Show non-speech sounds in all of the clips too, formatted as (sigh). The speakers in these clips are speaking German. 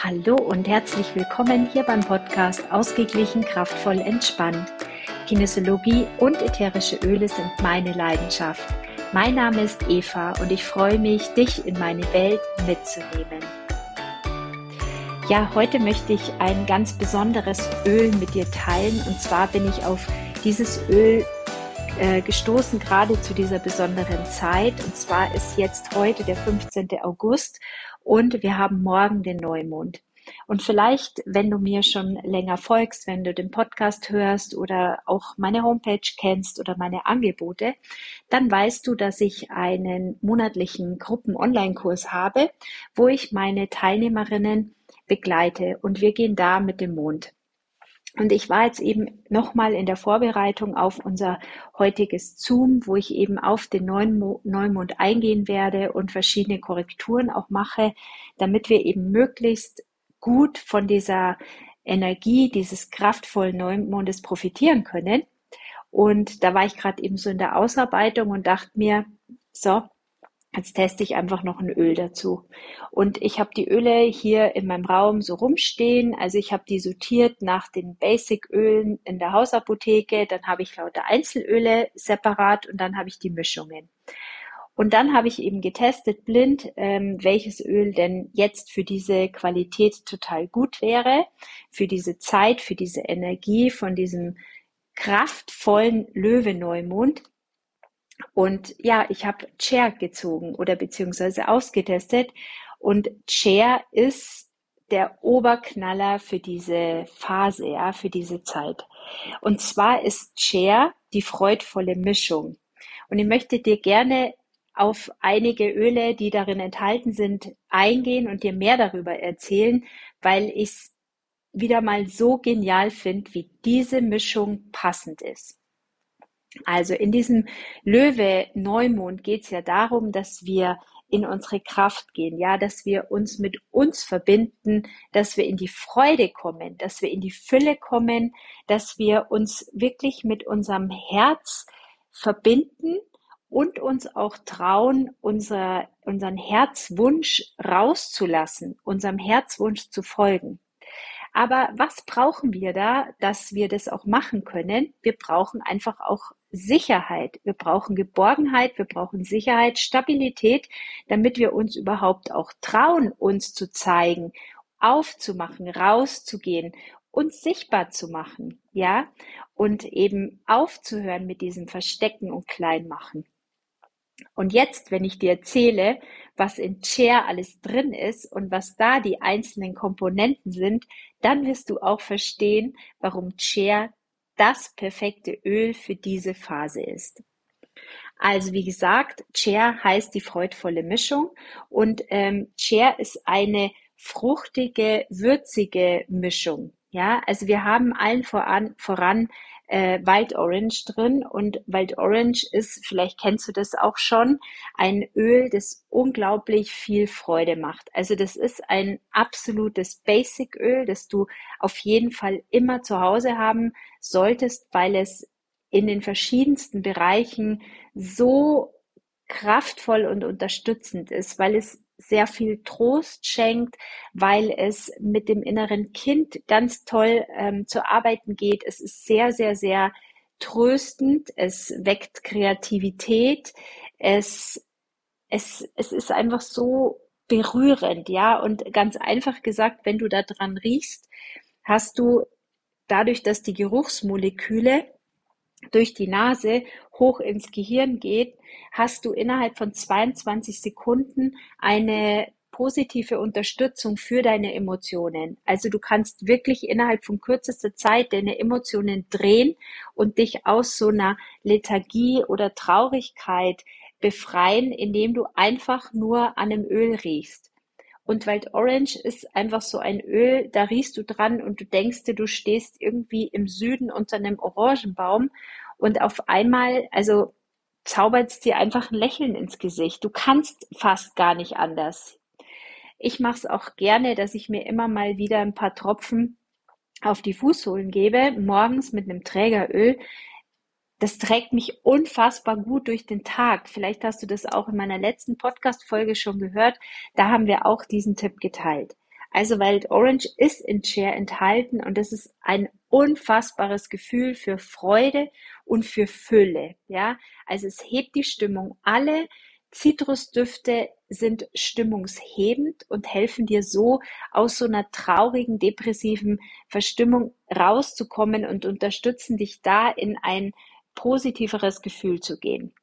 Hallo und herzlich willkommen hier beim Podcast Ausgeglichen, kraftvoll, entspannt. Kinesiologie und ätherische Öle sind meine Leidenschaft. Mein Name ist Eva und ich freue mich, dich in meine Welt mitzunehmen. Ja, heute möchte ich ein ganz besonderes Öl mit dir teilen und zwar bin ich auf dieses Öl äh, gestoßen, gerade zu dieser besonderen Zeit. Und zwar ist jetzt heute der 15. August und wir haben morgen den Neumond. Und vielleicht, wenn du mir schon länger folgst, wenn du den Podcast hörst oder auch meine Homepage kennst oder meine Angebote, dann weißt du, dass ich einen monatlichen Gruppen-Online-Kurs habe, wo ich meine Teilnehmerinnen begleite und wir gehen da mit dem Mond. Und ich war jetzt eben nochmal in der Vorbereitung auf unser heutiges Zoom, wo ich eben auf den Neumond eingehen werde und verschiedene Korrekturen auch mache, damit wir eben möglichst gut von dieser Energie dieses kraftvollen Neumondes profitieren können. Und da war ich gerade eben so in der Ausarbeitung und dachte mir, so, Jetzt teste ich einfach noch ein Öl dazu. Und ich habe die Öle hier in meinem Raum so rumstehen. Also ich habe die sortiert nach den Basic-Ölen in der Hausapotheke. Dann habe ich lauter Einzelöle separat und dann habe ich die Mischungen. Und dann habe ich eben getestet blind, ähm, welches Öl denn jetzt für diese Qualität total gut wäre, für diese Zeit, für diese Energie von diesem kraftvollen Löwe-Neumond. Und ja, ich habe Chair gezogen oder beziehungsweise ausgetestet. Und Chair ist der Oberknaller für diese Phase, ja, für diese Zeit. Und zwar ist Chair die freudvolle Mischung. Und ich möchte dir gerne auf einige Öle, die darin enthalten sind, eingehen und dir mehr darüber erzählen, weil ich es wieder mal so genial finde, wie diese Mischung passend ist. Also in diesem Löwe-Neumond geht es ja darum, dass wir in unsere Kraft gehen, ja, dass wir uns mit uns verbinden, dass wir in die Freude kommen, dass wir in die Fülle kommen, dass wir uns wirklich mit unserem Herz verbinden und uns auch trauen, unser, unseren Herzwunsch rauszulassen, unserem Herzwunsch zu folgen. Aber was brauchen wir da, dass wir das auch machen können? Wir brauchen einfach auch Sicherheit. Wir brauchen Geborgenheit, wir brauchen Sicherheit, Stabilität, damit wir uns überhaupt auch trauen, uns zu zeigen, aufzumachen, rauszugehen, uns sichtbar zu machen, ja, und eben aufzuhören mit diesem Verstecken und Kleinmachen. Und jetzt, wenn ich dir erzähle, was in Chair alles drin ist und was da die einzelnen Komponenten sind, dann wirst du auch verstehen, warum Chair das perfekte Öl für diese Phase ist. Also wie gesagt, Chair heißt die freudvolle Mischung und ähm, Chair ist eine fruchtige, würzige Mischung. Ja, also wir haben allen voran, voran äh, Wild Orange drin und Wild Orange ist, vielleicht kennst du das auch schon, ein Öl, das unglaublich viel Freude macht. Also das ist ein absolutes Basic-Öl, das du auf jeden Fall immer zu Hause haben solltest, weil es in den verschiedensten Bereichen so kraftvoll und unterstützend ist, weil es sehr viel Trost schenkt, weil es mit dem inneren Kind ganz toll ähm, zu arbeiten geht. Es ist sehr, sehr, sehr tröstend. Es weckt Kreativität. Es, es, es ist einfach so berührend, ja. Und ganz einfach gesagt, wenn du da dran riechst, hast du dadurch, dass die Geruchsmoleküle durch die Nase hoch ins Gehirn geht, hast du innerhalb von 22 Sekunden eine positive Unterstützung für deine Emotionen. Also du kannst wirklich innerhalb von kürzester Zeit deine Emotionen drehen und dich aus so einer Lethargie oder Traurigkeit befreien, indem du einfach nur an einem Öl riechst. Und Wild Orange ist einfach so ein Öl, da riechst du dran und du denkst dir, du stehst irgendwie im Süden unter einem Orangenbaum und auf einmal, also zaubert es dir einfach ein Lächeln ins Gesicht. Du kannst fast gar nicht anders. Ich mache es auch gerne, dass ich mir immer mal wieder ein paar Tropfen auf die Fußsohlen gebe, morgens mit einem Trägeröl, das trägt mich unfassbar gut durch den Tag. Vielleicht hast du das auch in meiner letzten Podcast-Folge schon gehört. Da haben wir auch diesen Tipp geteilt. Also Wild Orange ist in Chair enthalten und das ist ein unfassbares Gefühl für Freude und für Fülle. Ja, also es hebt die Stimmung. Alle Zitrusdüfte sind stimmungshebend und helfen dir so aus so einer traurigen, depressiven Verstimmung rauszukommen und unterstützen dich da in ein positiveres Gefühl zu gehen.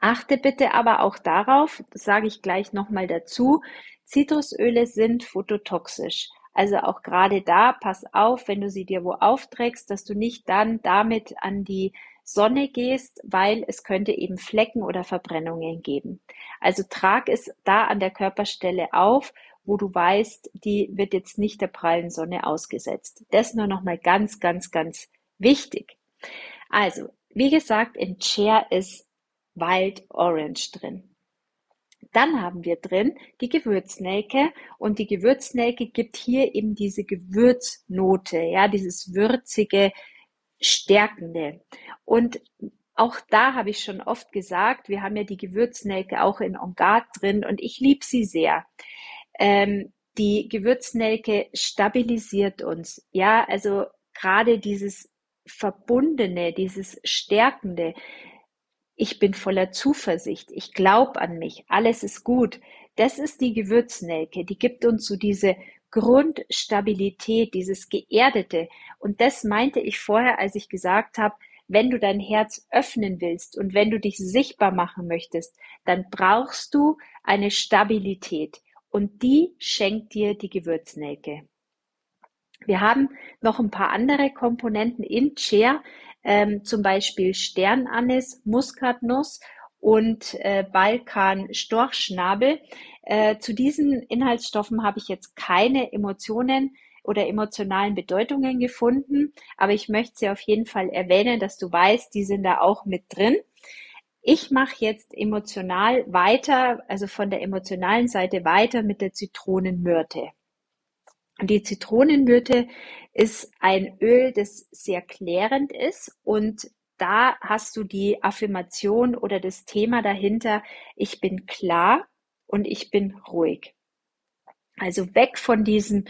Achte bitte aber auch darauf, das sage ich gleich nochmal dazu, Zitrusöle sind phototoxisch. Also auch gerade da, pass auf, wenn du sie dir wo aufträgst, dass du nicht dann damit an die Sonne gehst, weil es könnte eben Flecken oder Verbrennungen geben. Also trag es da an der Körperstelle auf, wo du weißt, die wird jetzt nicht der prallen Sonne ausgesetzt. Das nur noch mal ganz, ganz, ganz wichtig. Also, wie gesagt, in Chair ist Wild Orange drin. Dann haben wir drin die Gewürznelke und die Gewürznelke gibt hier eben diese Gewürznote, ja, dieses würzige, stärkende. Und auch da habe ich schon oft gesagt, wir haben ja die Gewürznelke auch in En Garde drin und ich liebe sie sehr. Ähm, die Gewürznelke stabilisiert uns. Ja, also gerade dieses Verbundene, dieses Stärkende, ich bin voller Zuversicht, ich glaube an mich, alles ist gut. Das ist die Gewürznelke, die gibt uns so diese Grundstabilität, dieses Geerdete. Und das meinte ich vorher, als ich gesagt habe, wenn du dein Herz öffnen willst und wenn du dich sichtbar machen möchtest, dann brauchst du eine Stabilität. Und die schenkt dir die Gewürznelke. Wir haben noch ein paar andere Komponenten in Chair, ähm, zum Beispiel Sternanis, Muskatnuss und äh, Balkan-Storchschnabel. Äh, zu diesen Inhaltsstoffen habe ich jetzt keine Emotionen oder emotionalen Bedeutungen gefunden, aber ich möchte sie auf jeden Fall erwähnen, dass du weißt, die sind da auch mit drin. Ich mache jetzt emotional weiter, also von der emotionalen Seite weiter mit der Zitronenmyrte. Die Zitronenmyrte ist ein Öl, das sehr klärend ist und da hast du die Affirmation oder das Thema dahinter, ich bin klar und ich bin ruhig. Also weg von diesem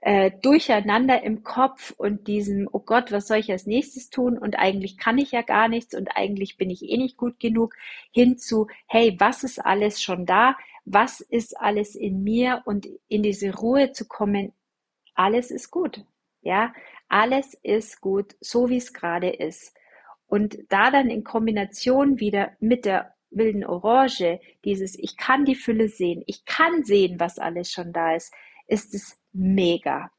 äh, Durcheinander im Kopf und diesem, oh Gott, was soll ich als nächstes tun? Und eigentlich kann ich ja gar nichts und eigentlich bin ich eh nicht gut genug, hin zu, hey, was ist alles schon da? Was ist alles in mir? Und in diese Ruhe zu kommen, alles ist gut. Ja, alles ist gut, so wie es gerade ist. Und da dann in Kombination wieder mit der wilden Orange, dieses ich kann die Fülle sehen, ich kann sehen, was alles schon da ist, ist es mega.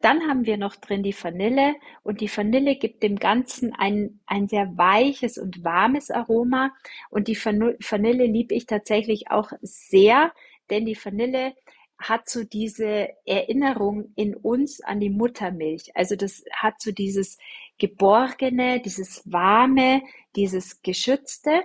Dann haben wir noch drin die Vanille und die Vanille gibt dem Ganzen ein, ein sehr weiches und warmes Aroma und die Vanille liebe ich tatsächlich auch sehr, denn die Vanille hat so diese Erinnerung in uns an die Muttermilch. Also das hat so dieses Geborgene, dieses Warme, dieses Geschützte.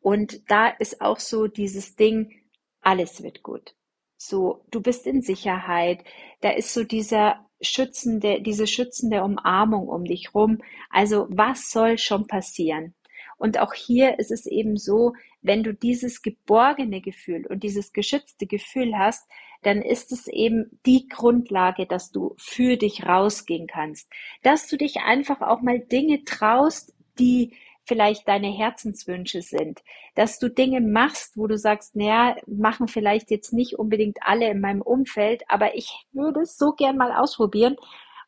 Und da ist auch so dieses Ding, alles wird gut. So, du bist in Sicherheit. Da ist so dieser schützende, diese schützende Umarmung um dich rum. Also, was soll schon passieren? Und auch hier ist es eben so, wenn du dieses geborgene Gefühl und dieses geschützte Gefühl hast, dann ist es eben die Grundlage, dass du für dich rausgehen kannst. Dass du dich einfach auch mal Dinge traust, die vielleicht deine Herzenswünsche sind, dass du Dinge machst, wo du sagst, naja, machen vielleicht jetzt nicht unbedingt alle in meinem Umfeld, aber ich würde es so gern mal ausprobieren.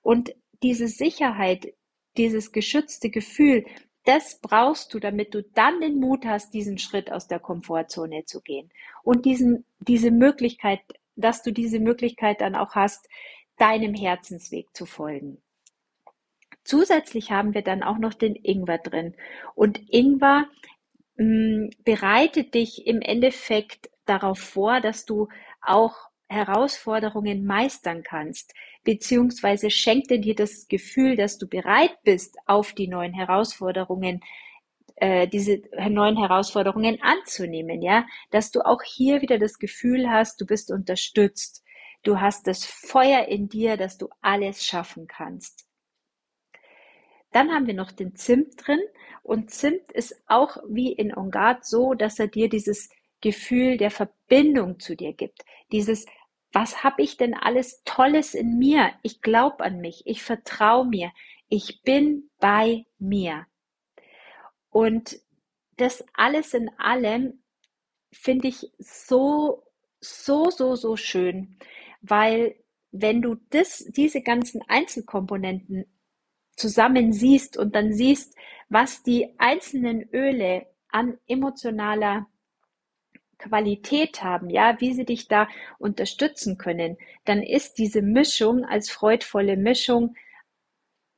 Und diese Sicherheit, dieses geschützte Gefühl, das brauchst du, damit du dann den Mut hast, diesen Schritt aus der Komfortzone zu gehen. Und diesen, diese Möglichkeit, dass du diese Möglichkeit dann auch hast, deinem Herzensweg zu folgen. Zusätzlich haben wir dann auch noch den Ingwer drin. Und Ingwer mh, mm, bereitet dich im Endeffekt darauf vor, dass du auch Herausforderungen meistern kannst, beziehungsweise schenkt dir das Gefühl, dass du bereit bist, auf die neuen Herausforderungen äh, diese neuen Herausforderungen anzunehmen, ja, dass du auch hier wieder das Gefühl hast, du bist unterstützt, du hast das Feuer in dir, dass du alles schaffen kannst. Dann haben wir noch den Zimt drin. Und Zimt ist auch wie in Ongard so, dass er dir dieses Gefühl der Verbindung zu dir gibt, dieses was habe ich denn alles Tolles in mir? Ich glaube an mich, ich vertraue mir, ich bin bei mir. Und das alles in allem finde ich so, so, so, so schön, weil wenn du das, diese ganzen Einzelkomponenten zusammen siehst und dann siehst, was die einzelnen Öle an emotionaler Qualität haben, ja, wie sie dich da unterstützen können, dann ist diese Mischung als freudvolle Mischung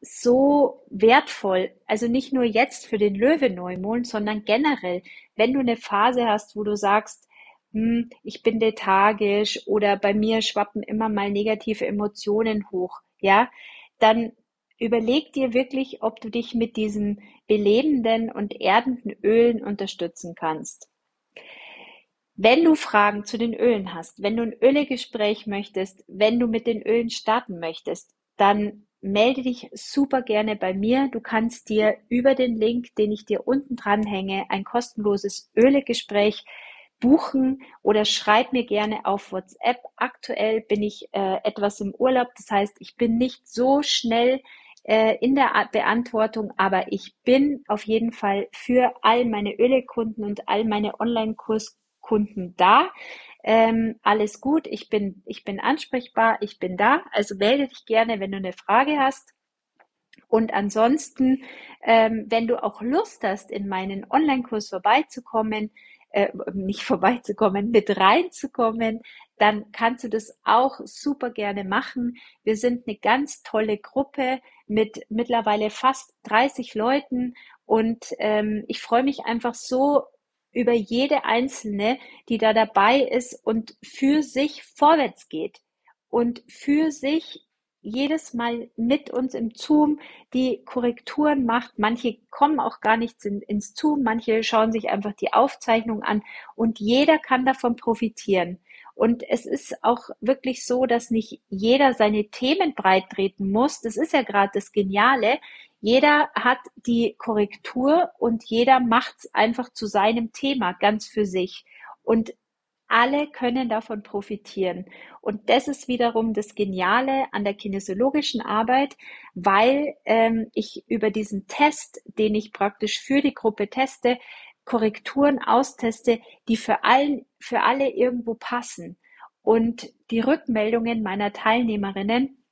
so wertvoll. Also nicht nur jetzt für den Löwe-Neumond, sondern generell, wenn du eine Phase hast, wo du sagst, hm, ich bin lethargisch oder bei mir schwappen immer mal negative Emotionen hoch, ja, dann überleg dir wirklich, ob du dich mit diesen belebenden und erdenden Ölen unterstützen kannst. Wenn du Fragen zu den Ölen hast, wenn du ein Ölegespräch möchtest, wenn du mit den Ölen starten möchtest, dann melde dich super gerne bei mir. Du kannst dir über den Link, den ich dir unten dran hänge, ein kostenloses Ölegespräch buchen oder schreib mir gerne auf WhatsApp. Aktuell bin ich äh, etwas im Urlaub, das heißt, ich bin nicht so schnell äh, in der Beantwortung, aber ich bin auf jeden Fall für all meine Ölekunden und all meine Online-Kurskunden da. Ähm, alles gut, ich bin, ich bin ansprechbar, ich bin da. Also melde dich gerne, wenn du eine Frage hast. Und ansonsten, ähm, wenn du auch Lust hast, in meinen Online-Kurs vorbeizukommen, äh, nicht (laughs) vorbeizukommen, mit reinzukommen, dann kannst du das auch super gerne machen. Wir sind eine ganz tolle Gruppe mit mittlerweile fast 30 Leuten und ähm, ich freue mich einfach so über jede einzelne, die da dabei ist und für sich vorwärts geht und für sich jedes Mal mit uns im Zoom die Korrekturen macht. Manche kommen auch gar nicht in, ins Zoom, manche schauen sich einfach die Aufzeichnung an und jeder kann davon profitieren. Und es ist auch wirklich so, dass nicht jeder seine Themen breit treten muss. Das ist ja gerade das Geniale. Jeder hat die Korrektur und jeder macht es einfach zu seinem Thema ganz für sich. Und alle können davon profitieren. Und das ist wiederum das Geniale an der kinesiologischen Arbeit, weil ähm, ich über diesen Test, den ich praktisch für die Gruppe teste, Korrekturen austeste, die für, allen, für alle irgendwo passen. Und die Rückmeldungen meiner Teilnehmerinnen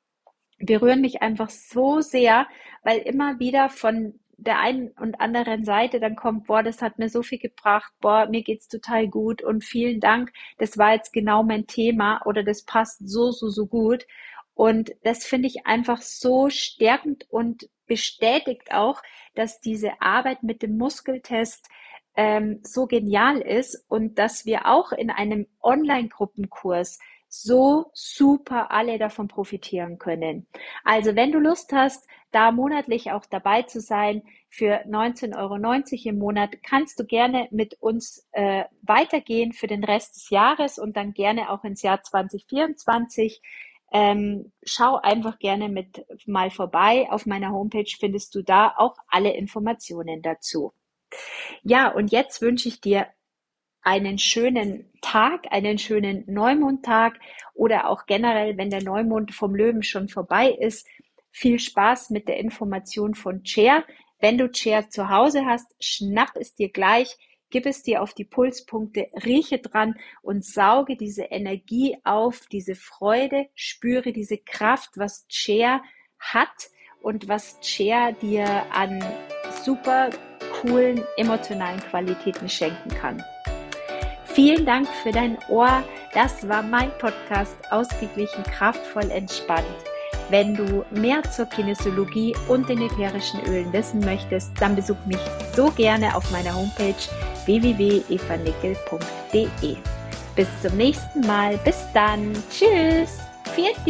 berühren mich einfach so sehr, weil immer wieder von der einen und anderen Seite dann kommt, boah, das hat mir so viel gebracht, boah, mir geht's total gut und vielen Dank, das war jetzt genau mein Thema oder das passt so, so, so gut. Und das finde ich einfach so stärkend und bestätigt auch, dass diese Arbeit mit dem Muskeltest ähm, so genial ist und dass wir auch in einem Online-Gruppenkurs so super alle davon profitieren können. Also wenn du Lust hast, da monatlich auch dabei zu sein, für 19,90 Euro im Monat, kannst du gerne mit uns äh, weitergehen für den Rest des Jahres und dann gerne auch ins Jahr 2024. Ähm, schau einfach gerne mit mal vorbei. Auf meiner Homepage findest du da auch alle Informationen dazu. Ja, und jetzt wünsche ich dir einen schönen Tag, einen schönen Neumondtag oder auch generell, wenn der Neumond vom Löwen schon vorbei ist, viel Spaß mit der Information von Chair. Wenn du Chair zu Hause hast, schnapp es dir gleich, gib es dir auf die Pulspunkte, rieche dran und sauge diese Energie auf, diese Freude, spüre diese Kraft, was Chair hat und was Chair dir an super coolen emotionalen Qualitäten schenken kann. Vielen Dank für dein Ohr. Das war mein Podcast Ausgeglichen, kraftvoll, entspannt. Wenn du mehr zur Kinesiologie und den ätherischen Ölen wissen möchtest, dann besuch mich so gerne auf meiner Homepage www.evanickel.de. Bis zum nächsten Mal. Bis dann. Tschüss. Viert